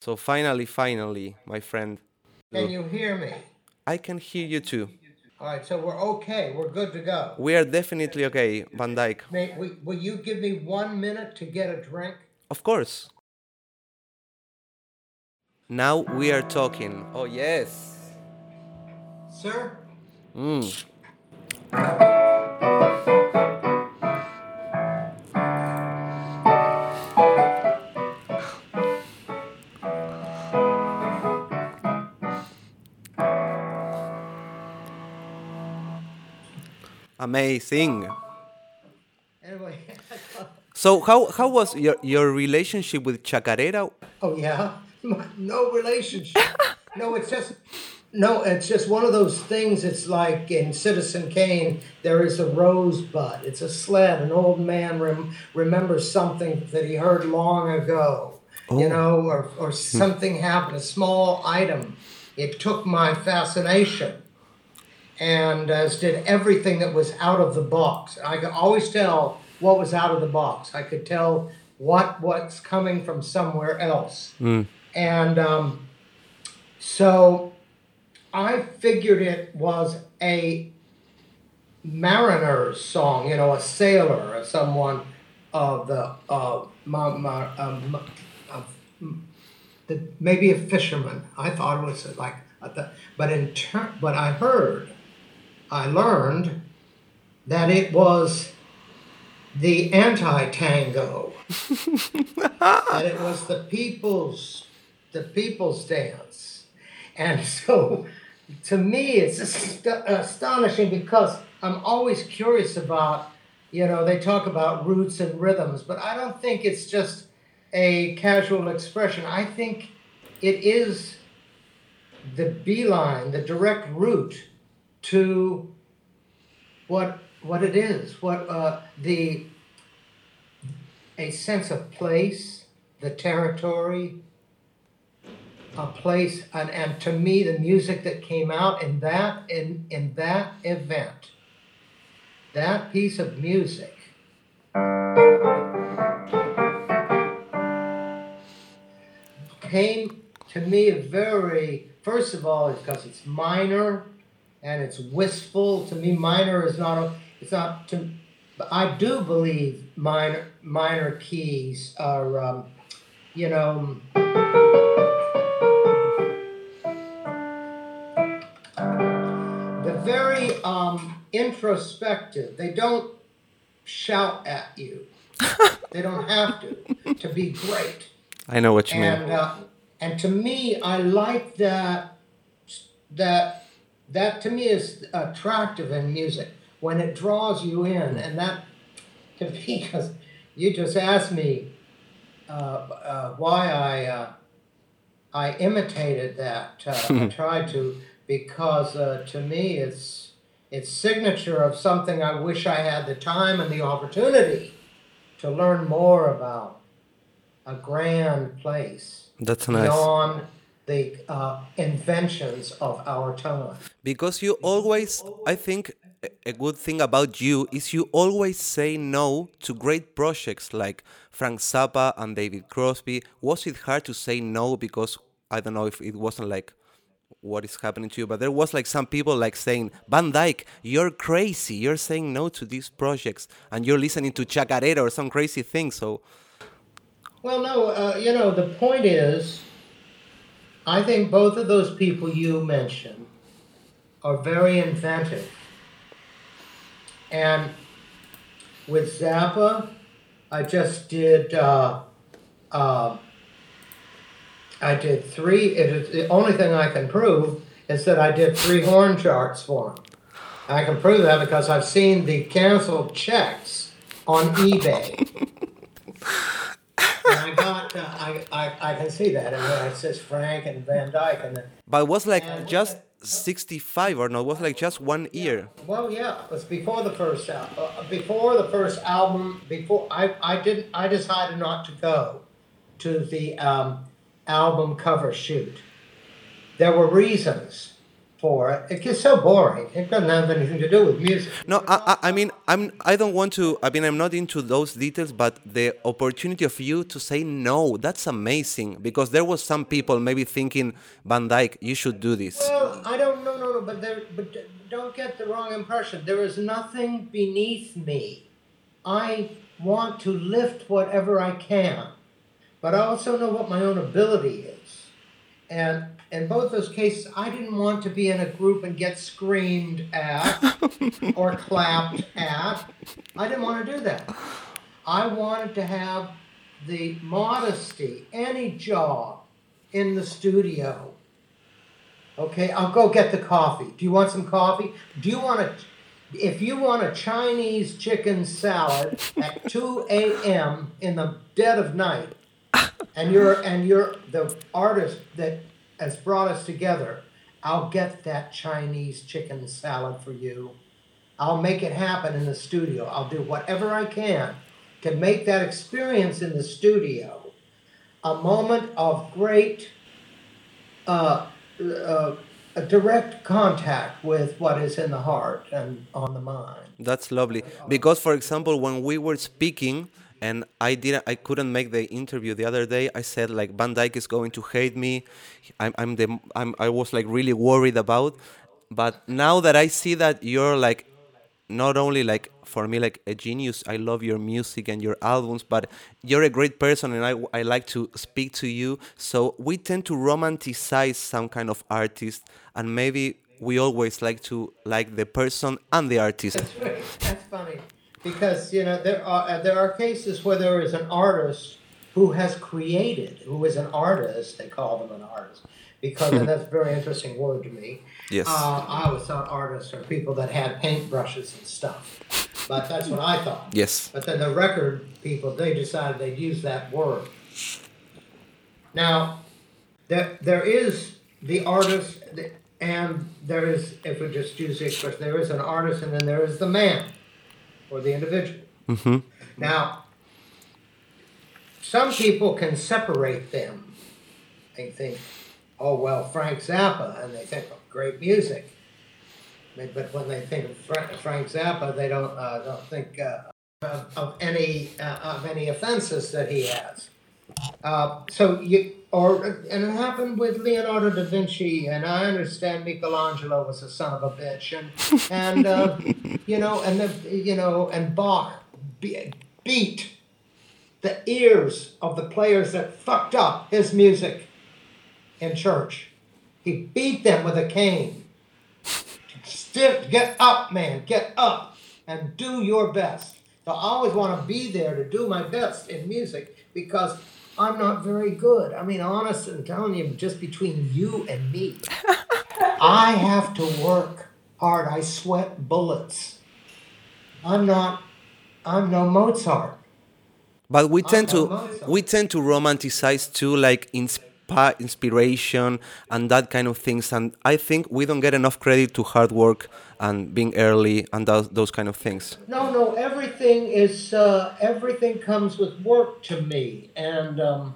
So finally, finally, my friend, Can you hear me? I can hear you too. All right, so we're okay. We're good to go. We are definitely okay, Van Dyke. May, will, will you give me one minute to get a drink? Of course. Now we are talking. Oh yes. Sir? Mm. Amazing. So how how was your your relationship with Chacarera? oh, yeah? No relationship. no, it's just. No, it's just one of those things. It's like in Citizen Kane, there is a rosebud. It's a sled. An old man rem- remembers something that he heard long ago, you oh. know, or, or something happened, a small item. It took my fascination. And as did everything that was out of the box. I could always tell what was out of the box. I could tell what what's coming from somewhere else. And um, so I figured it was a mariner's song, you know, a sailor or someone of the uh, ma- um, of the, maybe a fisherman. I thought it was like, I thought- but in turn, but I heard, I learned that it was the anti-tango, that it was the people's, the people's dance, and so to me it's ast- uh, astonishing because I'm always curious about, you know, they talk about roots and rhythms, but I don't think it's just a casual expression. I think it is the beeline, the direct route to what what it is, what uh, the a sense of place, the territory, a place, and, and to me, the music that came out in that in in that event, that piece of music. came to me a very first of all because it's minor and it's wistful. To me minor is not a it's not to i do believe minor minor keys are um, you know they're very um, introspective. They don't shout at you. They don't have to to be great. I know what you mean. and uh, and to me, I like that that that to me is attractive in music when it draws you in, and that to me because you just asked me uh, uh, why I uh, I imitated that. Uh, I tried to because uh, to me it's it's signature of something I wish I had the time and the opportunity to learn more about a grand place That's nice. beyond the uh, inventions of our time. Because you always, I think a- good thing about you is you always say no to great projects like Frank Zappa and David Crosby. Was it hard to say no because I don't know if it wasn't like what is happening to you, but there was like some people like saying, Van Dyke, you're crazy. You're saying no to these projects and you're listening to Chacarera or some crazy thing. So, Well, no, uh, you know, the point is, I think both of those people you mentioned are very inventive. And with Zappa, I just did, uh, uh, I did three, it is, the only thing I can prove is that I did three horn charts for him. I can prove that because I've seen the canceled checks on eBay. And I got, uh, I, I, I can see that, and it says Frank and Van Dyke, and then, but it was like And- just 65 or no, it was like just one year. well, yeah, it was before the first al- uh, before the first album. Before I, I didn't, I decided not to go to the um, album cover shoot. There were reasons for it. It gets so boring. It doesn't have anything to do with music. No, I, I, I mean, I'm, I don't want to. I mean, I'm not into those details, but the opportunity of you to say no, that's amazing. Because there was some people maybe thinking, Van Dyke, you should do this. Well, I don't no no no, but there but don't get the wrong impression. There is nothing beneath me. I want to lift whatever I can, but I also know what my own ability is. And in both those cases, I didn't want to be in a group and get screamed at or clapped at. I didn't want to do that. I wanted to have the modesty, any job in the studio. Okay, I'll go get the coffee. Do you want some coffee? Do you want a if you want a Chinese chicken salad at 2 a.m. in the dead of night, and you're and you're the artist that has brought us together, I'll get that Chinese chicken salad for you. I'll make it happen in the studio. I'll do whatever I can to make that experience in the studio a moment of great uh, uh, a direct contact with what is in the heart and on the mind. That's lovely. Because, for example, when we were speaking, and I didn't, I couldn't make the interview the other day. I said like Van Dyke is going to hate me. I'm, I'm the, I'm, I was like really worried about. But now that I see that you're like not only like for me like a genius i love your music and your albums but you're a great person and i, I like to speak to you so we tend to romanticize some kind of artist and maybe we always like to like the person and the artist That's right. That's funny because you know there are uh, there are cases where there is an artist who has created, who is an artist. They call them an artist because that's a very interesting word to me. Yes. Uh, I always thought artists are people that had paintbrushes and stuff, but that's what I thought. yes But then the record people, they decided they'd use that word. Now, there, there is the artist, and there is, if we just use the expression, there is an artist, and then there is the man or the individual. hmm Now, some people can separate them. They think, oh, well, Frank Zappa, and they think, oh, great music. But but when they think of Frank Zappa, they don't, uh, don't think uh, of, of any uh, of any offenses that he has. Uh, so you or and it happened with Leonardo da Vinci, and I understand Michelangelo was a son of a bitch, and and uh, you know, and the you know, and Bach be- beat the ears of the players that fucked up his music in church. He beat them with a cane. Stiff, get up, man, get up and do your best. So I always want to be there to do my best in music because I'm not very good. I mean, honest, I'm telling you, just between you and me, I have to work hard. I sweat bullets. I'm not, I'm no Mozart. But we tend know to most of we tend to romanticize too, like inspi- inspiration and that kind of things. And I think we don't get enough credit to hard work and being early and those, those kind of things. No, no, everything is uh, everything comes with work to me, and um,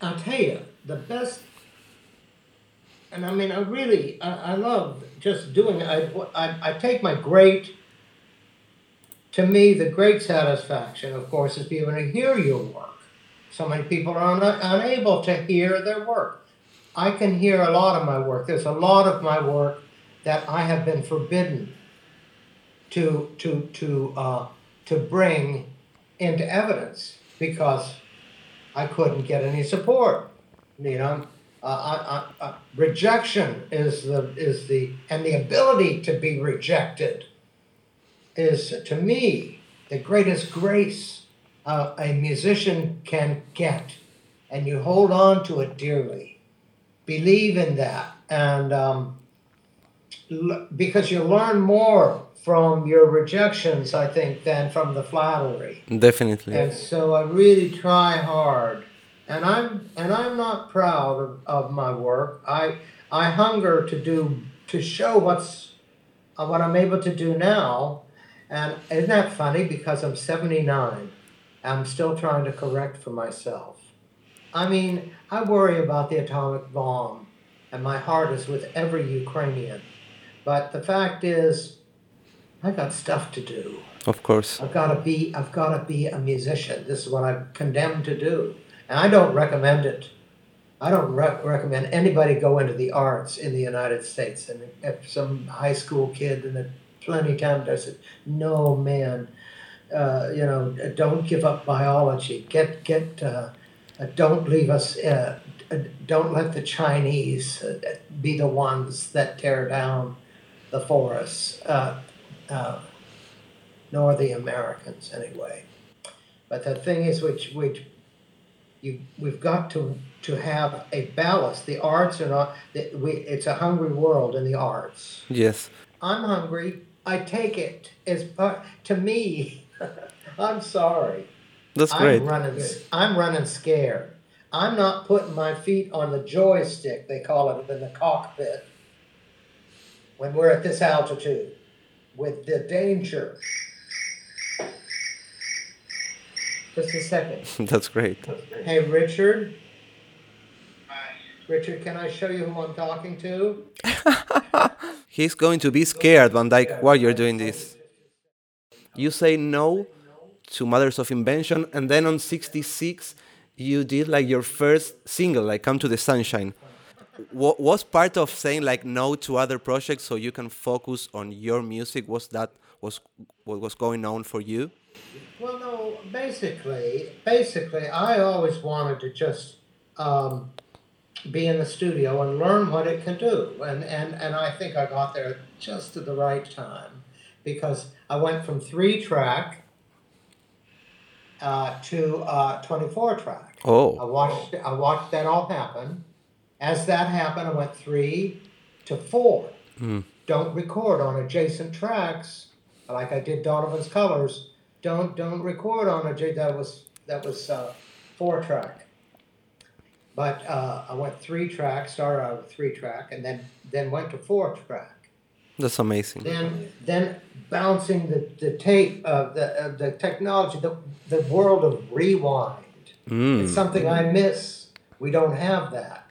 I'll tell you the best. And I mean, I really, I, I love just doing. I, I, I take my great. To me, the great satisfaction, of course, is being able to hear your work. So many people are un- unable to hear their work. I can hear a lot of my work. There's a lot of my work that I have been forbidden to to to uh, to bring into evidence because I couldn't get any support. You know, uh, I, I, uh, rejection is the is the and the ability to be rejected is to me the greatest grace uh, a musician can get, and you hold on to it dearly. Believe in that, and um, l- because you learn more from your rejections, I think, than from the flattery. Definitely. And so I really try hard, and I'm and I'm not proud of, of my work. I I hunger to do to show what's uh, what I'm able to do now, and isn't that funny? Because I'm 79, I'm still trying to correct for myself. I mean, I worry about the atomic bomb and my heart is with every Ukrainian. But the fact is, I got stuff to do. Of course. I've got to be. I've got to be a musician. This is what I'm condemned to do, and I don't recommend it. I don't rec- recommend anybody go into the arts in the United States. And if some high school kid and plenty of time does it, no man, uh, you know, don't give up biology. Get get. Uh, uh, don't leave us. Uh, uh, don't let the Chinese uh, be the ones that tear down the forests, uh, uh, nor the Americans anyway. But the thing is, which which you we've got to to have a balance. The arts are not. We, it's a hungry world in the arts. Yes. I'm hungry. I take it as part to me. I'm sorry. That's great. I'm running. I'm running scared. I'm not putting my feet on the joystick. They call it in the cockpit. When we're at this altitude, with the danger. Just a second. That's great. Hey, Richard. Richard, can I show you who I'm talking to? He's going to be scared, Van Dyke, while you're doing this. You say no to Mothers of Invention, and then on 66, you did like your first single, like Come to the Sunshine. What was part of saying like no to other projects so you can focus on your music? Was that was what was going on for you? Well, no. Basically, basically, I always wanted to just um, be in the studio and learn what it can do, and and and I think I got there just at the right time because I went from three track uh, to uh, twenty four track. I Oh, watched I watched that all happen. As that happened, I went three to four. Mm. Don't record on adjacent tracks like I did Donovan's Colors. Don't don't record on a J that was that was uh, four track. But uh, I went three track, started out with three track, and then then went to four track. That's amazing. Then then bouncing the, the tape of the of the technology, the the world of rewind. Mm. It's something I miss. We don't have that.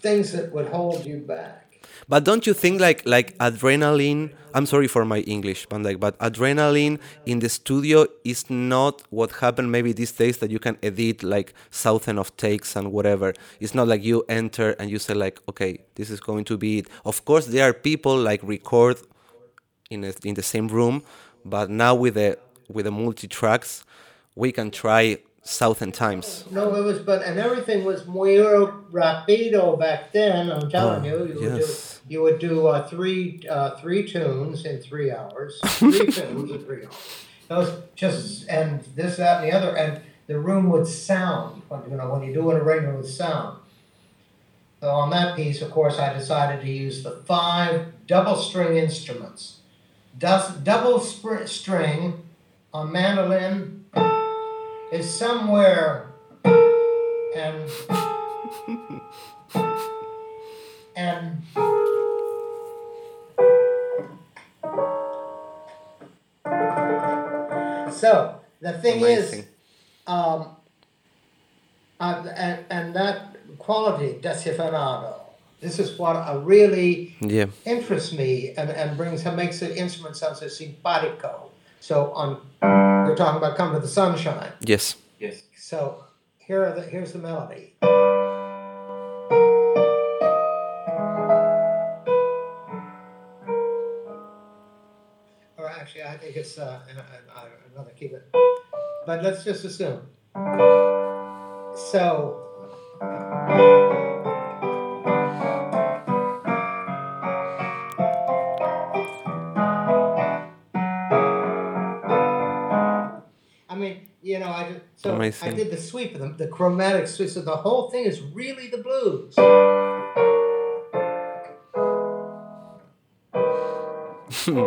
Things that would hold you back. But don't you think like like adrenaline? I'm sorry for my English, Van Dyke, but adrenaline in the studio is not what happened maybe these days that you can edit like thousand of takes and whatever. It's not like you enter and you say like, okay, this is going to be it. Of course, there are people like record in a, in the same room, but now with the with the multi tracks, we can try thousand times. No, it was, but and everything was muy rapido back then. I'm telling Oh, you, you would do you would do uh, three uh, three tunes in three hours. Three tunes in three hours. Those just and this, that, and the other, and the room would sound. When, you know, when you do an arrangement with sound. So on that piece, of course, I decided to use the five double string instruments. Does, double spr- string on mandolin is somewhere and and so the thing Amazing. is um, uh, and, and that quality decifrado this is what I really Yeah. interests me and, and brings makes the instrument sound so simpatico. So on we're talking about come to the sunshine. Yes. Yes. So here are the here's the melody. Or actually, I think it's uh, uh, uh, another keep it, but let's just assume. So. I did, I did the sweep of the chromatic sweep. So the whole thing is really the blues.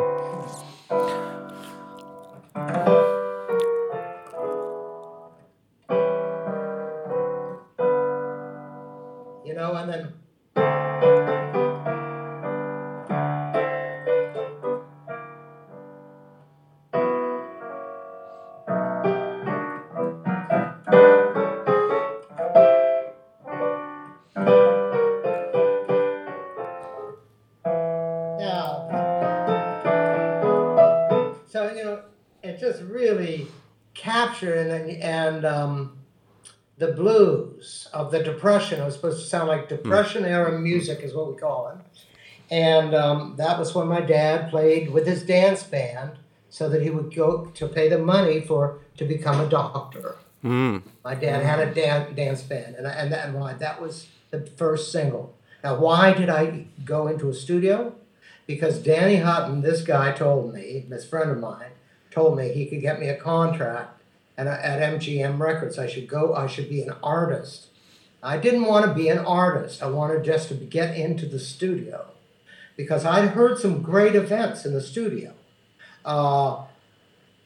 just really captured and and um, the blues of the depression. It was supposed to sound like depression era music, is what we call it. And um, that was when my dad played with his dance band, so that he would go to pay the money for to become a doctor. Mm. My dad had a dan- dance band, and and that, and why that was the first single. Now, why did I go into a studio? Because Danny Hutton, this guy told me, this friend of mine, told me he could get me a contract and at MGM Records. I should go. I should be an artist. I didn't want to be an artist. I wanted just to get into the studio because I'd heard some great events in the studio. Uh,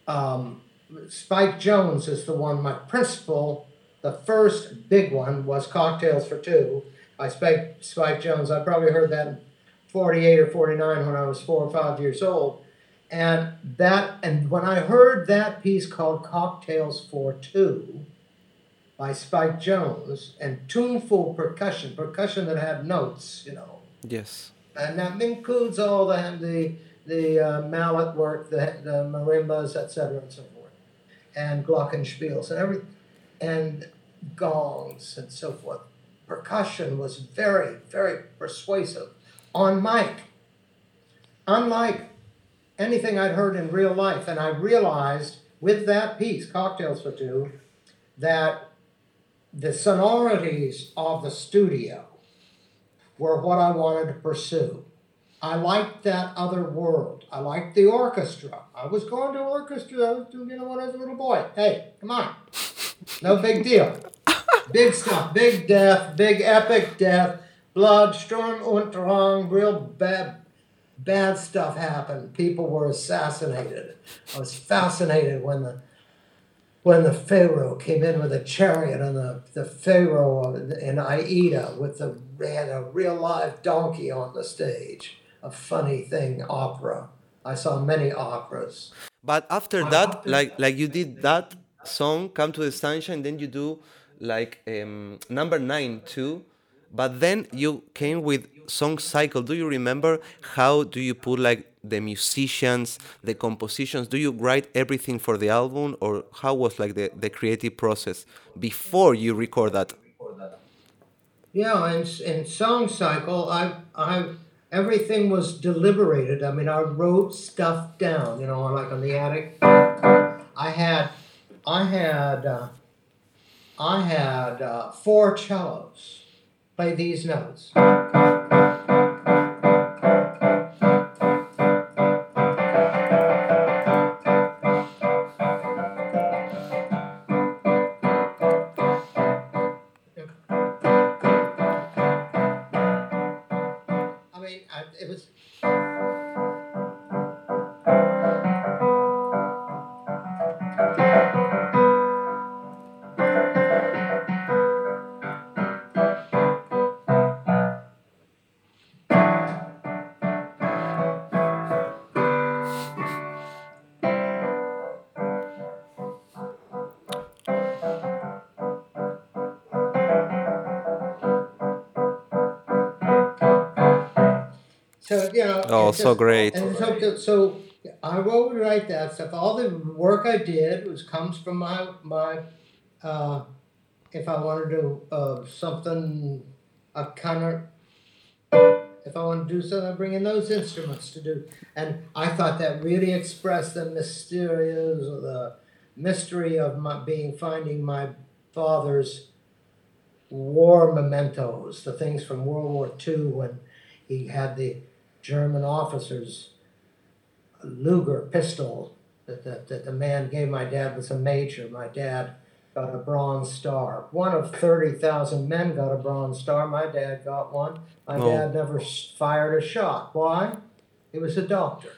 um, Spike Jones is the one, my principal, the first big one was Cocktails for Two by Spike, Spike Jones. I probably heard that in 48 or 49 when I was four or five years old. And that, and when I heard that piece called Cocktails for Two by Spike Jones and tuneful percussion, percussion that had notes, you know, Yes. and that includes all the the the uh, mallet work, the, the marimbas, etc., and so forth, and glockenspiels and every and gongs and so forth. Percussion was very very persuasive on mic, unlike anything I'd heard in real life. And I realized with that piece, Cocktails for Two, that the sonorities of the studio were what I wanted to pursue. I liked that other world. I liked the orchestra. I was going to orchestra, you know, when I was a little boy. Hey, come on. No big deal. Big stuff, big death, big epic death, blood, Sturm und Drang, real bad, bad stuff happened. People were assassinated. I was fascinated when the when the Pharaoh came in with a chariot and the, the Pharaoh in Aida with the had a real live donkey on the stage. A funny thing, opera. I saw many operas. But after that, like like you did that song, "Come to the Sunshine," then you do like um, number nine too. But then you came with song cycle. Do you remember how do you put like the musicians, the compositions? Do you write everything for the album, or how was like the, the creative process before you record that? Yeah, in, in song cycle, I I everything was deliberated. I mean, I wrote stuff down. You know, like on the attic. I had, I had, uh, I had uh, four cellos play these notes. So you know. Oh, so great. And so, so I wrote and write that stuff. All the work I did was comes from my my. Uh, if I want to do uh, something, a kind of. If I want to do something, I bring in those instruments to do. And I thought that really expressed the mysterious the mystery of my being finding my father's war mementos, the things from World War II when he had the German officers Luger pistol that, that, that the man gave my dad was a major. My dad got a Bronze Star. One of 30,000 men got a Bronze Star. My dad got one. My Oh. dad never fired a shot. Why? He was a doctor.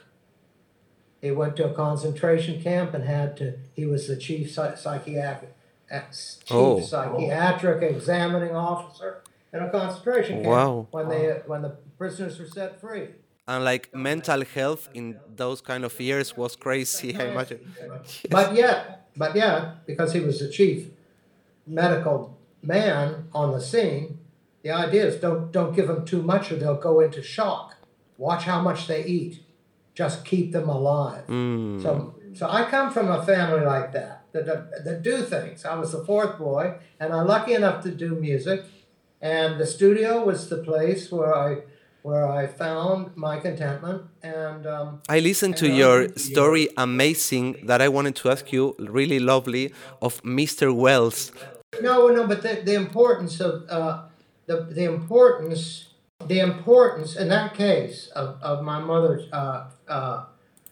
He went to a concentration camp and had to, he was the chief psychiatric, chief Oh. psychiatric examining officer in a concentration camp Wow. when they when the prisoners were set free. And like mental health in those kind of years was crazy. I imagine. But yet, but yet, because he was the chief medical man on the scene, the idea is don't don't give them too much or they'll go into shock. Watch how much they eat. Just keep them alive. Mm. So So I come from a family like that, that, that, that do things. I was the fourth boy, and I'm lucky enough to do music. And the studio was the place where I where I found my contentment. And um, I listened to your story, amazing, that I wanted to ask you, really lovely, of Mr. Wells. No, no, but the, the importance of uh, the the importance the importance in that case of, of my mother uh, uh,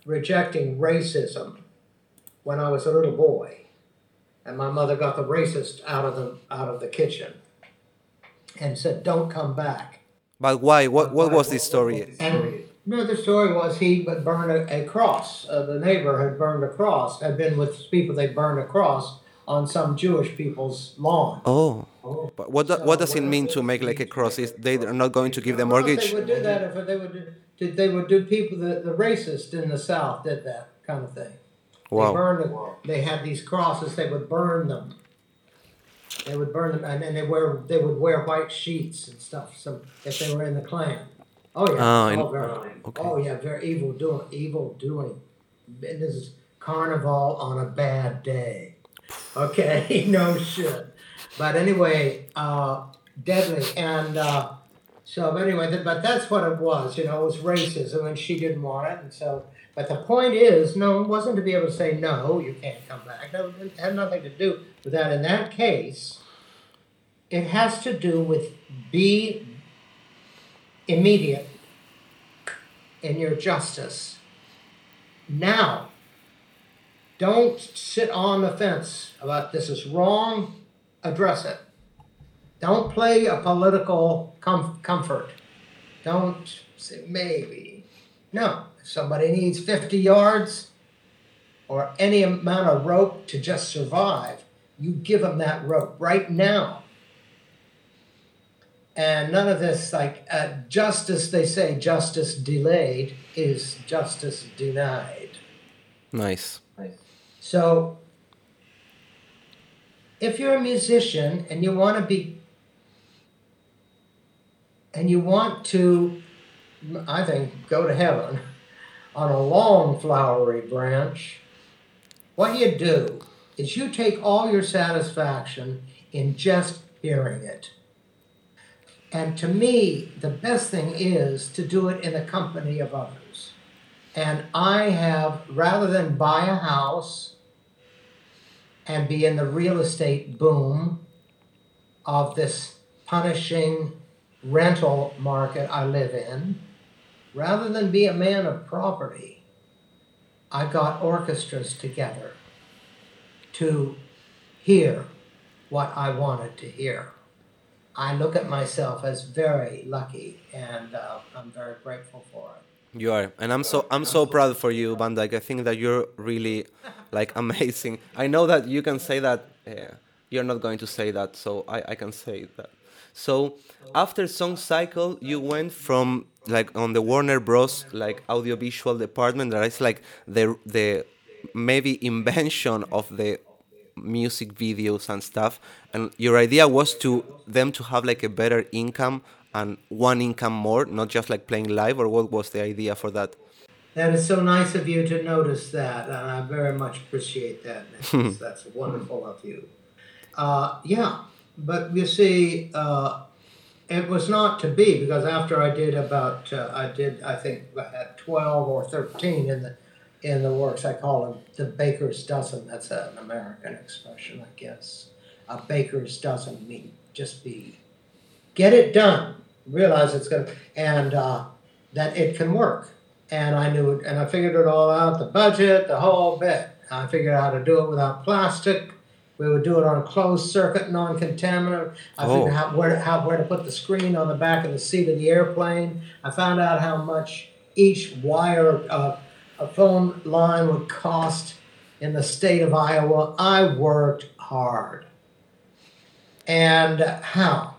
rejecting racism when I was a little boy, and my mother got the racist out of the out of the kitchen and said, "Don't come back." But why? What what was the story? And no, the story was he burned a, a cross. Uh, the neighbor had burned a cross. Had been with people. They burned a cross on some Jewish people's lawn. Oh. oh. But what, do, what does it mean to make like a cross? Is they are not going to give the mortgage? They would do that if they would do, they would do people the, the racist in the South did that kind of thing. Wow. They burned They had these crosses. They would burn them. They would burn them, and, and they wear they would wear white sheets and stuff. So if they were in the Klan, oh yeah, oh, very, okay. oh yeah, very evil doing, evil doing. This is carnival on a bad day. Okay, no shit. But anyway, uh, deadly. And uh, so, but anyway, but that's what it was. You know, it was racism, and she didn't want it. And so, but the point is, no, it wasn't to be able to say no, you can't come back. It had nothing to do with that. In that case, it has to do with be immediate in your justice now don't sit on the fence about this is wrong, address it. Don't play a political com- comfort. Don't say maybe. No, if somebody needs 50 yards or any amount of rope to just survive, you give them that rope right now. And none of this, like uh, justice, they say justice delayed is justice denied. Nice. So, if you're a musician and you want to be, and you want to, I think, go to heaven on a long flowery branch, what you do is you take all your satisfaction in just hearing it. And to me, the best thing is to do it in the company of others. And I have, rather than buy a house and be in the real estate boom of this punishing rental market I live in, rather than be a man of property, I got orchestras together to hear what I wanted to hear. I look at myself as very lucky, and uh, I'm very grateful for it. You are, and I'm so I'm so proud for you, Van Dyke. I think that you're really like amazing. I know that you can say that. Uh, you're not going to say that, so I, I can say that. So after Song Cycle, you went from like on the Warner Bros. like audiovisual department that is like the the maybe invention of the music videos and stuff and your idea was to them to have like a better income and one income more, not just like playing live, or what was the idea for that? That is so nice of you to notice that, and I very much appreciate that. That's wonderful of you. Uh, yeah, but you see, uh, it was not to be because after I did about, uh, I did, I think, at 12 or 13 in the in the works, I call them the baker's dozen. That's an American expression, I guess. A baker's dozen mean just be get it done, realize it's going to, and uh, that it can work. And I knew it, and I figured it all out the budget, the whole bit. I figured out how to do it without plastic. We would do it on a closed circuit, non contaminant. I oh. figured out where to, how, where to put the screen on the back of the seat of the airplane. I found out how much each wire uh, a phone line would cost in the state of Iowa. I worked hard. And how?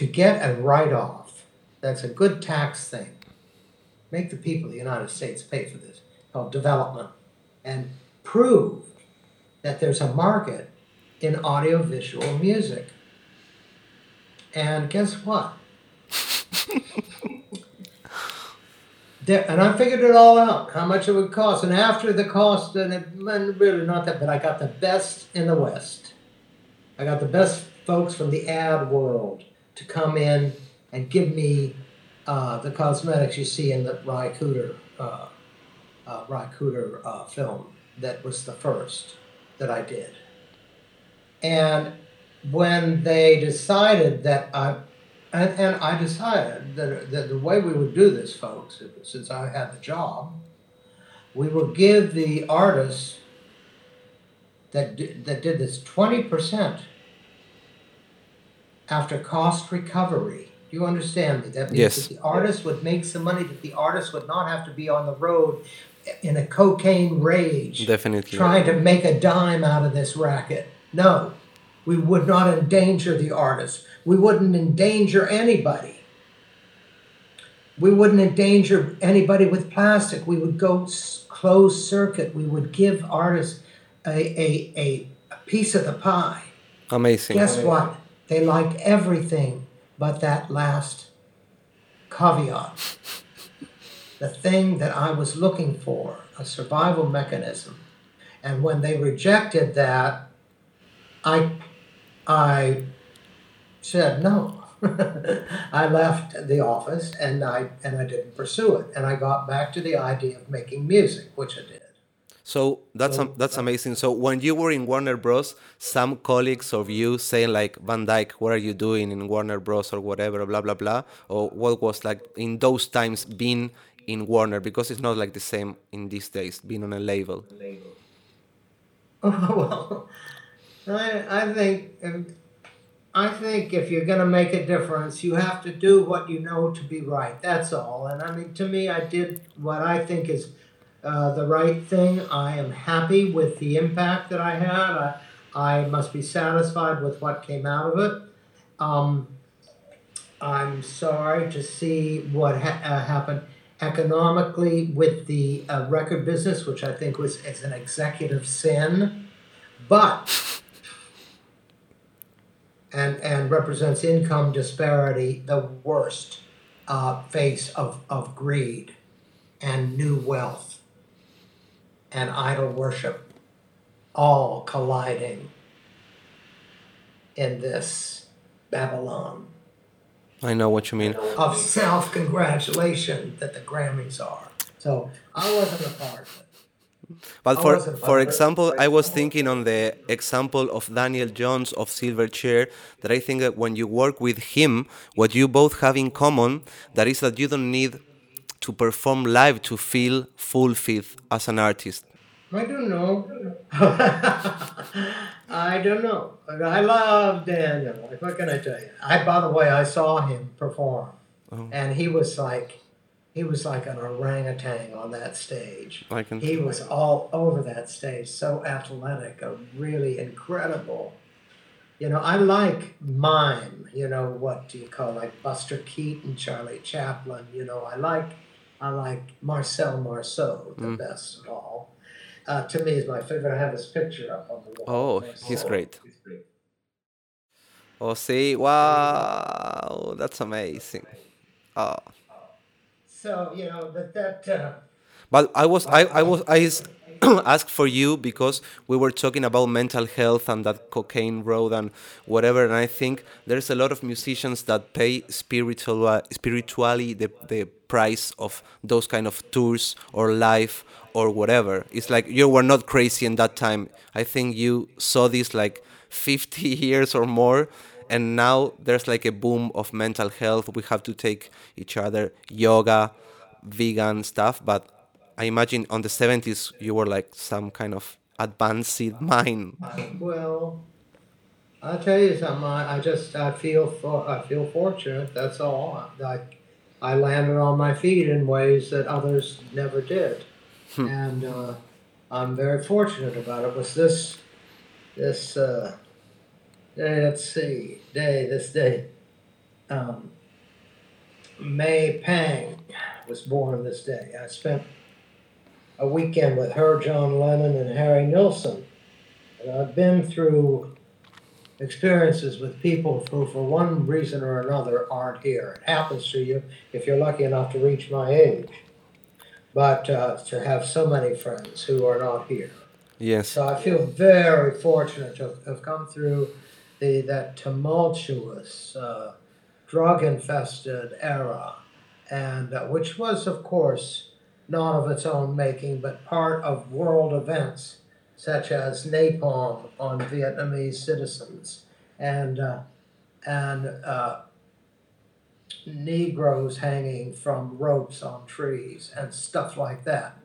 to get a write off that's a good tax thing, make the people of the United States pay for this, called development, and prove that there's a market in audiovisual music. And guess what? and I figured it all out, how much it would cost. And after the cost, and it really not that, but I got the best in the West. I got the best folks from the ad world to come in and give me uh, the cosmetics you see in the Ry Cooder, uh, uh, Ry Cooder uh, film that was the first that I did. And when they decided that I, and, and I decided that, that the way we would do this, folks, since I had the job, we would give the artists that, that did this 20% after cost recovery. Do you understand me? That means Yes. that the artist would make some money, that the artist would not have to be on the road in a cocaine rage Definitely. trying to make a dime out of this racket. No, we would not endanger the artist. We wouldn't endanger anybody. We wouldn't endanger anybody with plastic. We would go closed circuit. We would give artists a, a, a, a piece of the pie. Amazing. Guess what? They liked everything but that last caveat. The thing that I was looking for, a survival mechanism. And when they rejected that, I, I said no. I left the office and I and I didn't pursue it. And I got back to the idea of making music, which I did. So that's am- that's amazing. So when you were in Warner Bros, some colleagues of you saying like Van Dyke, what are you doing in Warner Bros or whatever, blah blah blah, or what was like in those times being in Warner because it's not like the same in these days being on a label. well, I, I think I think if you're going to make a difference, you have to do what you know to be right. That's all. And I mean, to me, I did what I think is uh, the right thing. I am happy with the impact that I had. I, I must be satisfied with what came out of it. Um, I'm sorry to see what ha- uh, happened economically with the uh, record business, which I think was is an executive sin, but and and represents income disparity, the worst uh, face of of greed and new wealth and idol worship, all colliding in this Babylon I know what you mean. of self congratulation that the Grammys are. So I wasn't a part of it. But I for for part of it. example, I was thinking on the example of Daniel Johns of Silverchair that I think that when you work with him, what you both have in common that is that you don't need to perform live to feel fulfilled as an artist. I don't know. I don't know. I love Daniel. What can I tell you? I, by the way, I saw him perform, oh. and he was like, he was like an orangutan on that stage. I can He was all over that stage, so athletic, a really incredible. You know, I like mime. You know, what do you call like Buster Keaton, Charlie Chaplin. You know, I like, I like Marcel Marceau the best of all. Uh, to me, is my favorite. I have his picture up on the wall. Oh, he's great. Oh, see, wow, that's amazing. Oh. So you know that that. Uh, But I was I, I was I asked for you because we were talking about mental health and that cocaine road and whatever and I think there's a lot of musicians that pay spiritual spiritually the the price of those kind of tours or life or whatever. It's like you were not crazy in that time. I think you saw this like 50 years or more and now there's like a boom of mental health. We have to take each other yoga, vegan stuff, but I imagine on the 70s you were like some kind of advanced mind. well, I'll tell you something. I, I just I feel for I feel fortunate. That's all. I I landed on my feet in ways that others never did, and uh, I'm very fortunate about it. Was this this uh, day? Let's see, day this day. Um, May Pang was born this day. I spent a weekend with her, John Lennon, and Harry Nilsson. And I've been through experiences with people who, for one reason or another, aren't here. It happens to you if you're lucky enough to reach my age. but uh, to have so many friends who are not here. Yes. So I feel very fortunate to have come through the that tumultuous, uh, drug-infested era, and uh, which was, of course, not of its own making, but part of world events such as napalm on Vietnamese citizens and uh, and uh, Negroes hanging from ropes on trees and stuff like that.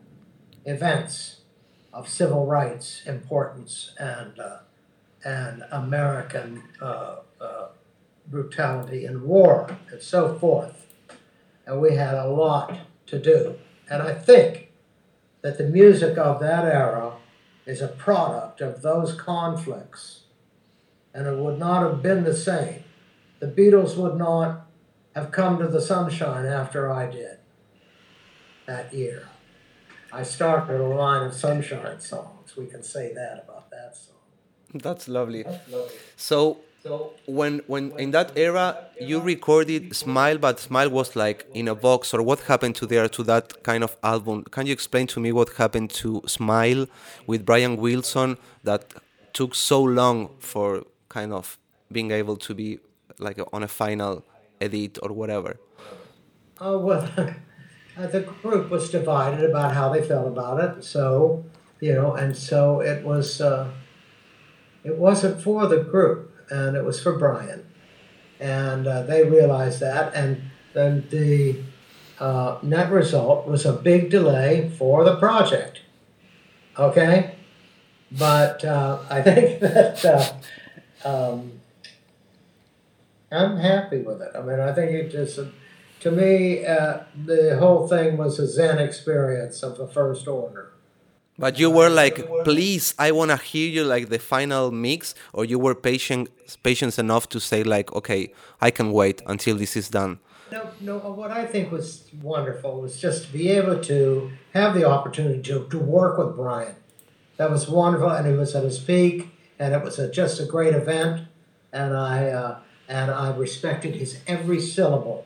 Events of civil rights importance and uh, and American uh, uh, brutality in war and so forth. And we had a lot to do. And I think that the music of that era is a product of those conflicts. And it would not have been the same. The Beatles would not have come to the sunshine after I did that year. I started a line of sunshine songs. We can say that about that song. That's lovely. So when when in that era you recorded Smile, but Smile was like in a box, or what happened to there to that kind of album? Can you explain to me what happened to Smile with Brian Wilson that took so long for kind of being able to be like on a final edit or whatever? Oh well, the group was divided about how they felt about it. So you know, and so it was. Uh, it wasn't for the group, and it was for Brian. And uh, they realized that, and then the uh, net result was a big delay for the project. Okay? But uh, I think that uh, um, I'm happy with it. I mean, I think it just, to me, uh, the whole thing was a Zen experience of the first order. But you were like, please, I want to hear you like the final mix, or you were patient, patient enough to say like, okay, I can wait until this is done. No, no. What I think was wonderful was just to be able to have the opportunity to, to work with Brian. That was wonderful, and he was at his peak, and it was a, just a great event, and I uh, and I respected his every syllable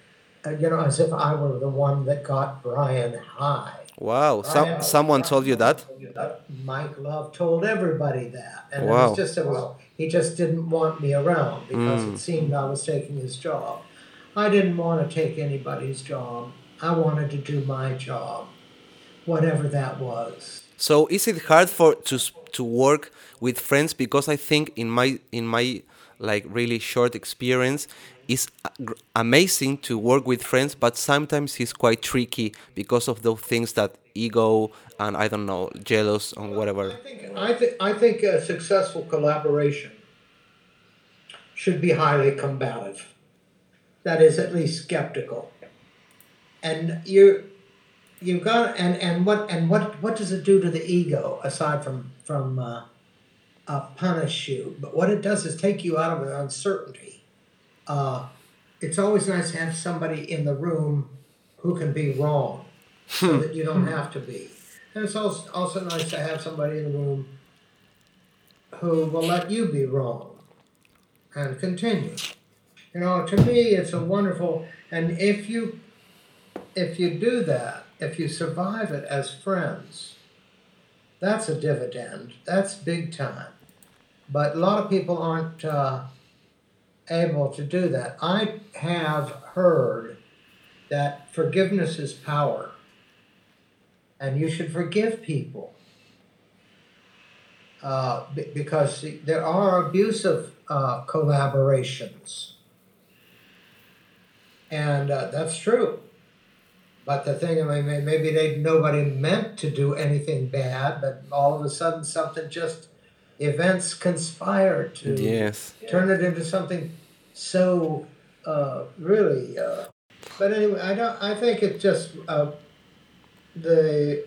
you know, as if I were the one that got Brian high. Wow. Some, someone told you that? Mike Love told everybody that. And wow. it was just, it was, he just didn't want me around because mm. it seemed I was taking his job. I didn't want to take anybody's job. I wanted to do my job, whatever that was. So is it hard for to to work with friends because I think in my in my like really short experience it's amazing to work with friends, but sometimes it's quite tricky because of those things that ego and I don't know, jealous and whatever. I think I, th- I think a successful collaboration should be highly combative. That is at least skeptical. And you you've got and, and what and what what does it do to the ego aside from from uh, uh, punish you? But what it does is take you out of an uncertainty uh, it's always nice to have somebody in the room who can be wrong so that you don't have to be. And it's also, also nice to have somebody in the room who will let you be wrong and continue. You know, to me, it's a wonderful, and if you if you do that, if you survive it as friends, that's a dividend. That's big time. But a lot of people aren't uh, able to do that. I have heard that forgiveness is power, and you should forgive people. Uh, because there are abusive uh, collaborations. And uh, that's true. But the thing, I mean, maybe they nobody meant to do anything bad, but all of a sudden something just events conspire to yes. turn it into something so uh, really. Uh, but anyway, I don't. I think it just uh, the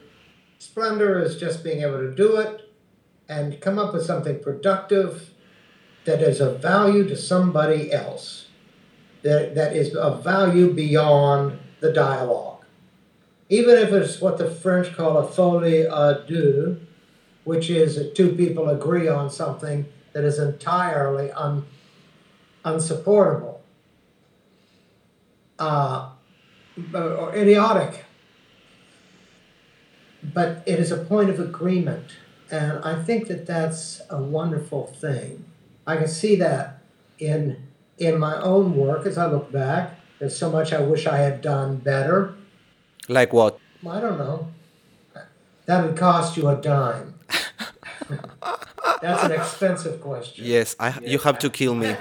splendor is just being able to do it and come up with something productive that is of value to somebody else, that, that is of value beyond the dialogue. Even if it's what the French call a folie à deux, which is that two people agree on something that is entirely un, unsupportable uh, or idiotic. But it is a point of agreement. And I think that that's a wonderful thing. I can see that in in my own work as I look back. There's so much I wish I had done better. Like what? I don't know. That would cost you a dime. That's an expensive question. Yes, I, you have to kill me.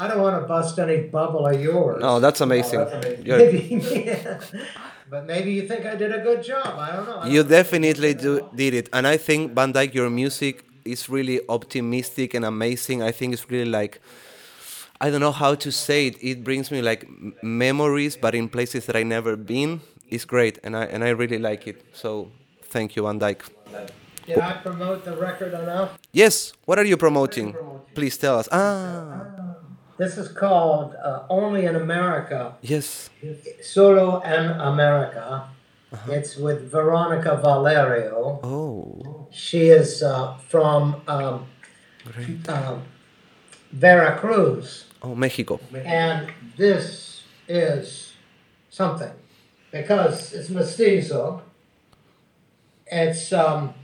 I don't want to bust any bubble of yours. No, that's amazing. You're- Maybe, but maybe you think I did a good job. I don't know. I You don't- definitely do, did it. And I think, Van Dyke, your music is really optimistic and amazing. I think it's really like, I don't know how to say it. It brings me like m- memories, but in places that I never been. It's great, and I and I really like it. So thank you, Van Dyke. Did I promote the record enough? Yes, what are you promoting? Please tell us. Ah, This is called uh, Only in America, yes. Solo en America. It's with Veronica Valerio. Oh, She is uh, from um, um, Veracruz. oh, Mexico. And this is something because it's mestizo. It's, um,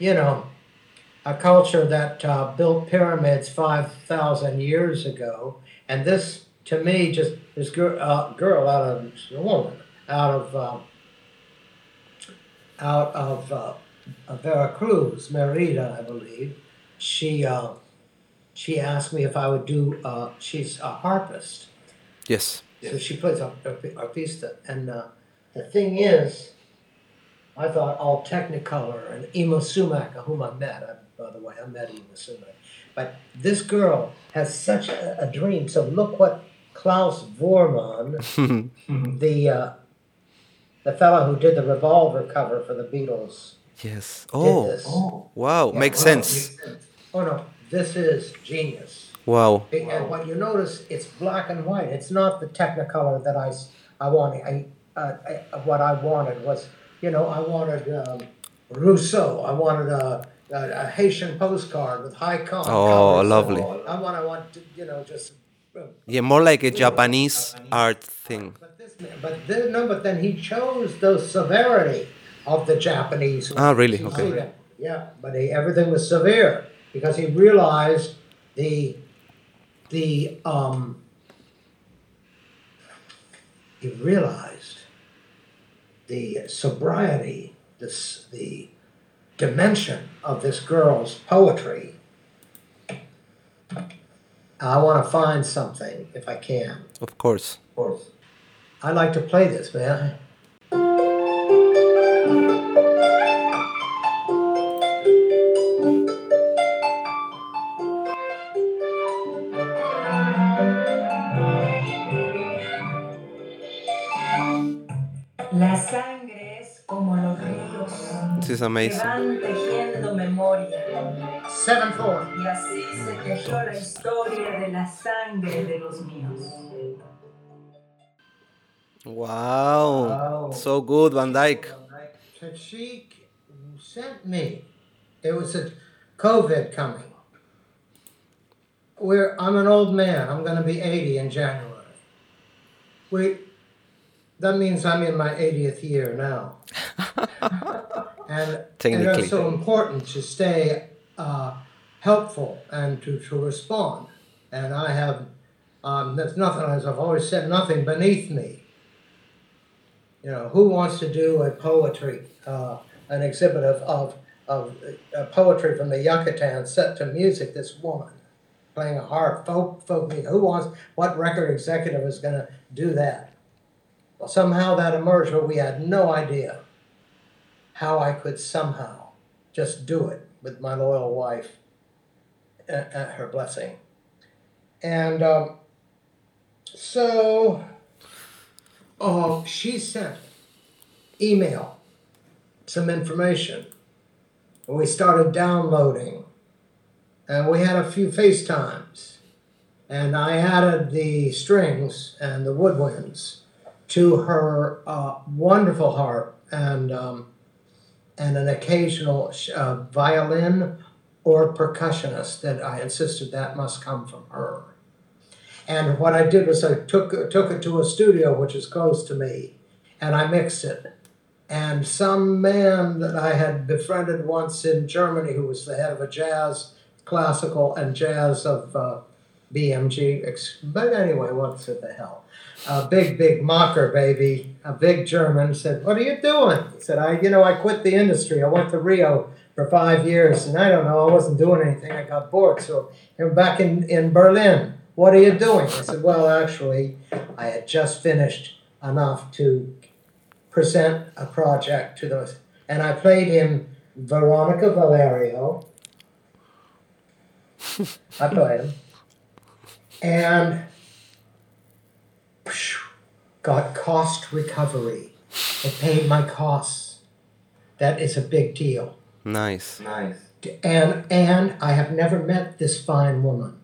you know, a culture that uh, built pyramids 5,000 years ago. And this, to me, just this girl, uh, girl out of, a woman, out of, um, out of uh, Veracruz, Merida, I believe, she, uh, she asked me if I would do, uh, she's a harpist. Yes. So she plays a arpista. And uh, the thing is, I thought all Technicolor and Yma Sumac, whom I met, I, by the way, I met Yma Sumac. But this girl has such a, a dream. So look what Klaus Voormann, the uh, the fellow who did the Revolver cover for the Beatles, Yes. Oh, this. wow. Makes sense. Oh no, this is genius. Wow. And what you notice, it's black and white. It's not the Technicolor that I wanted. I, uh, I, what I wanted was, you know, I wanted um, Rousseau. I wanted a, a, a Haitian postcard with high con. Oh, lovely. I want, I want, to, you know, just. uh, Yeah, more like a Japanese art thing. But this, but then, no, but then he chose the severity of the Japanese. Ah, really? Okay. Yeah, but he, everything was severe because he realized the the um he realized the sobriety, this the dimension of this girl's poetry. I want to find something if I can. Of course. Of course. I'd like to play this, man. De los míos. Wow. Wow. So good, Van Dyke. Tashik sent me. It was a COVID coming. We're, I'm an old man. I'm going to be 80 in January. We, that means I'm in my 80th year now. and, and it's so important to stay uh, helpful and to, to respond. And I have, um, there's nothing, as I've always said, nothing beneath me. You know, who wants to do a poetry, uh, an exhibit of, of, of uh, poetry from the Yucatan set to music? This woman playing a harp, folk, folk music. Who wants, what record executive is going to do that? Well, somehow that emerged, but we had no idea how I could somehow just do it with my loyal wife at, her blessing. And um, so, oh, she sent email some information. We started downloading, and we had a few FaceTimes, and I added the strings and the woodwinds to her uh, wonderful harp and um, and an occasional uh, violin or percussionist that I insisted that must come from her. And what I did was I took took it to a studio which is close to me, and I mixed it. And some man that I had befriended once in Germany, who was the head of a jazz, classical, and jazz of uh, BMG. But anyway, what's it the hell? A big, big mocker baby, a big German said, "What are you doing?" He said, "I, you know, I quit the industry. I went to Rio for five years, and I don't know, I wasn't doing anything. I got bored, so I'm back in in Berlin. What are you doing?" I said, "Well, actually, I had just finished enough to present a project to those, and I played him Veronica Valerio. I played him." and got cost recovery. It paid my costs. That is a big deal. Nice. Nice. And and I have never met this fine woman.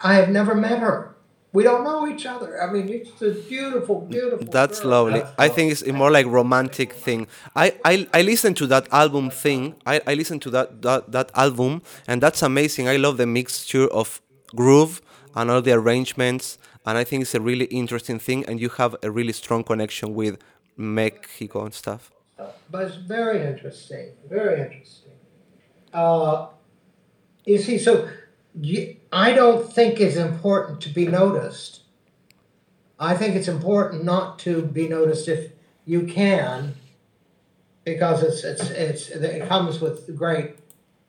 I have never met her. We don't know each other. I mean, it's a beautiful, beautiful. That's girl. lovely. I think it's a more like romantic thing. I, I, I listened to that album thing. I, I listened to that, that that album and that's amazing. I love the mixture of groove and all the arrangements and I think it's a really interesting thing and you have a really strong connection with Mexico and stuff. But it's very interesting, very interesting. Uh, you see, so you, I don't think it's important to be noticed. I think it's important not to be noticed if you can, because it's it's it's it comes with great,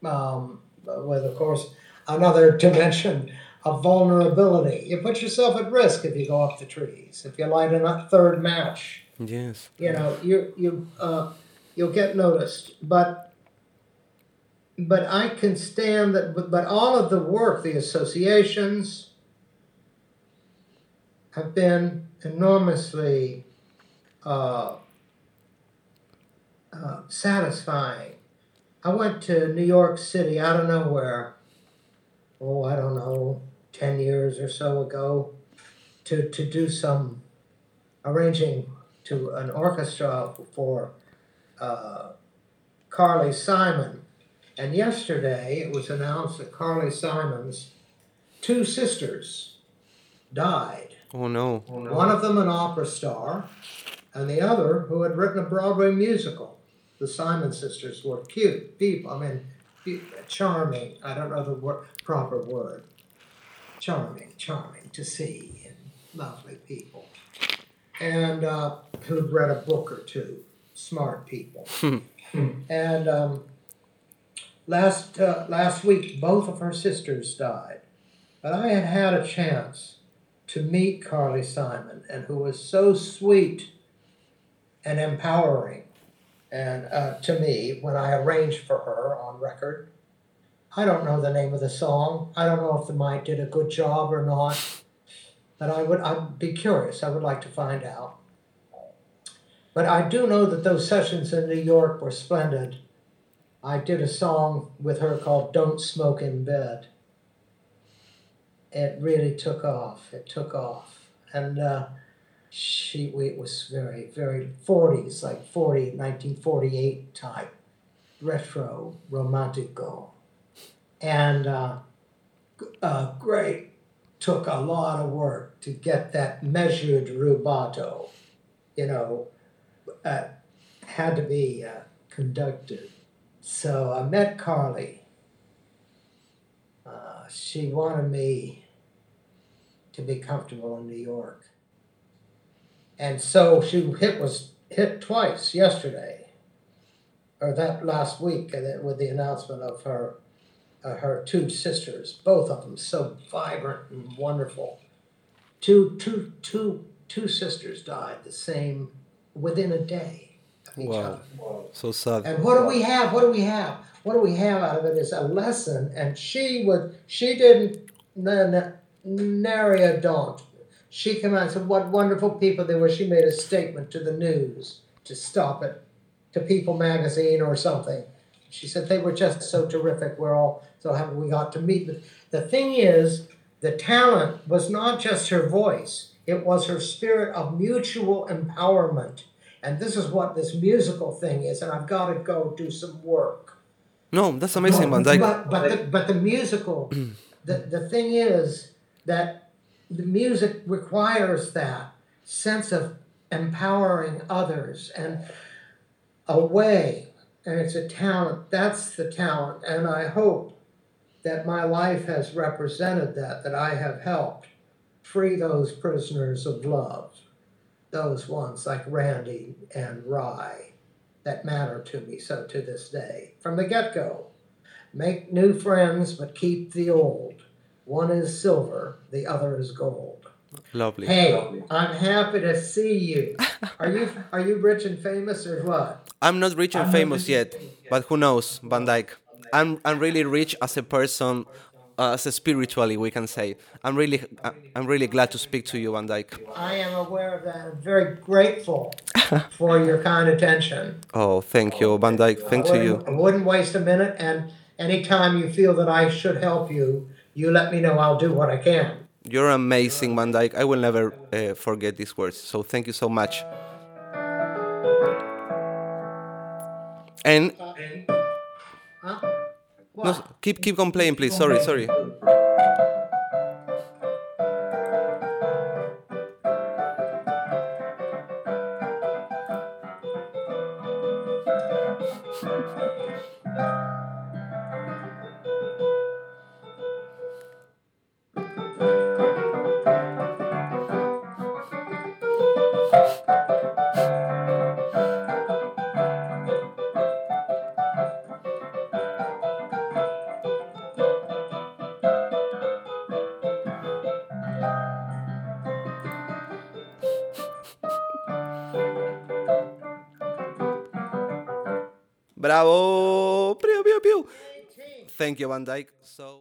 um, with of course another dimension of vulnerability. You put yourself at risk if you go up the trees. If you light a third match, Yes. you know you you uh, you'll get noticed. But but I can stand that. But, but all of the work, the associations, have been enormously uh, uh, satisfying. I went to New York City out of nowhere. Oh, I don't know, 10 years or so ago to, to do some arranging to an orchestra for uh, Carly Simon. And yesterday it was announced that Carly Simon's two sisters died. Oh no. One of them an opera star, and the other who had written a Broadway musical. The Simon sisters were cute people. I mean, be- charming. I don't know the wor- proper word. Charming, charming to see, and lovely people. And uh, who'd read a book or two. Smart people. and um, last uh, last week, both of her sisters died. But I had had a chance to meet Carly Simon, and who was so sweet and empowering, and uh, to me when I arranged for her on record. I don't know the name of the song. I don't know if the mic did a good job or not, but I would I'd be curious. I would like to find out. But I do know that those sessions in New York were splendid. I did a song with her called "Don't Smoke in Bed." It really took off. It took off, and uh, she we, it was very very 40s like 40 1948 type retro romantico and uh, uh, great took a lot of work to get that measured rubato you know uh, had to be uh, conducted. So i met carly. Uh, she wanted me to be comfortable in new york. And so she hit was hit twice yesterday, or that last week, with the announcement of her uh, her two sisters, both of them so vibrant and wonderful. Two two two two sisters died the same within a day of each Wow. other. So sad. And what do we have? What do we have? What do we have out of it is a lesson. And she would, she didn't n- nary a daunt. She came out and said, "What wonderful people they were." She made a statement to the news to stop it to People Magazine or something. She said they were just so terrific. We're all so happy we got to meet. But the thing is, the talent was not just her voice; it was her spirit of mutual empowerment. And this is what this musical thing is. And I've got to go do some work. No, that's amazing, Van Dyke. But but the, but the musical, the the thing is that the music requires that sense of empowering others and a way, and it's a talent. That's the talent, and I hope that my life has represented that. That I have helped free those prisoners of love, those ones like Randy and Ry that matter to me so to this day from the get go. Make new friends, but keep the old. One is silver, the other is gold. Lovely. Hey, I'm happy to see you. Are you are you rich and famous or what? I'm not rich and famous yet, but who knows, Van Dyke. I'm I'm really rich as a person, uh, as a spiritually we can say. I'm really I- I'm really glad to speak to you, Van Dyke. I am aware of that. I'm very grateful for your kind attention. Oh, thank you, Van Dyke. Thanks I to you. wouldn't, I wouldn't waste a minute, and anytime you feel that I should help you, you let me know. I'll do what I can. You're amazing, Van Dyke. I will never uh, forget these words. So thank you so much. And no, keep keep on playing, please. Sorry, sorry. Thank you, Van Dyke. So.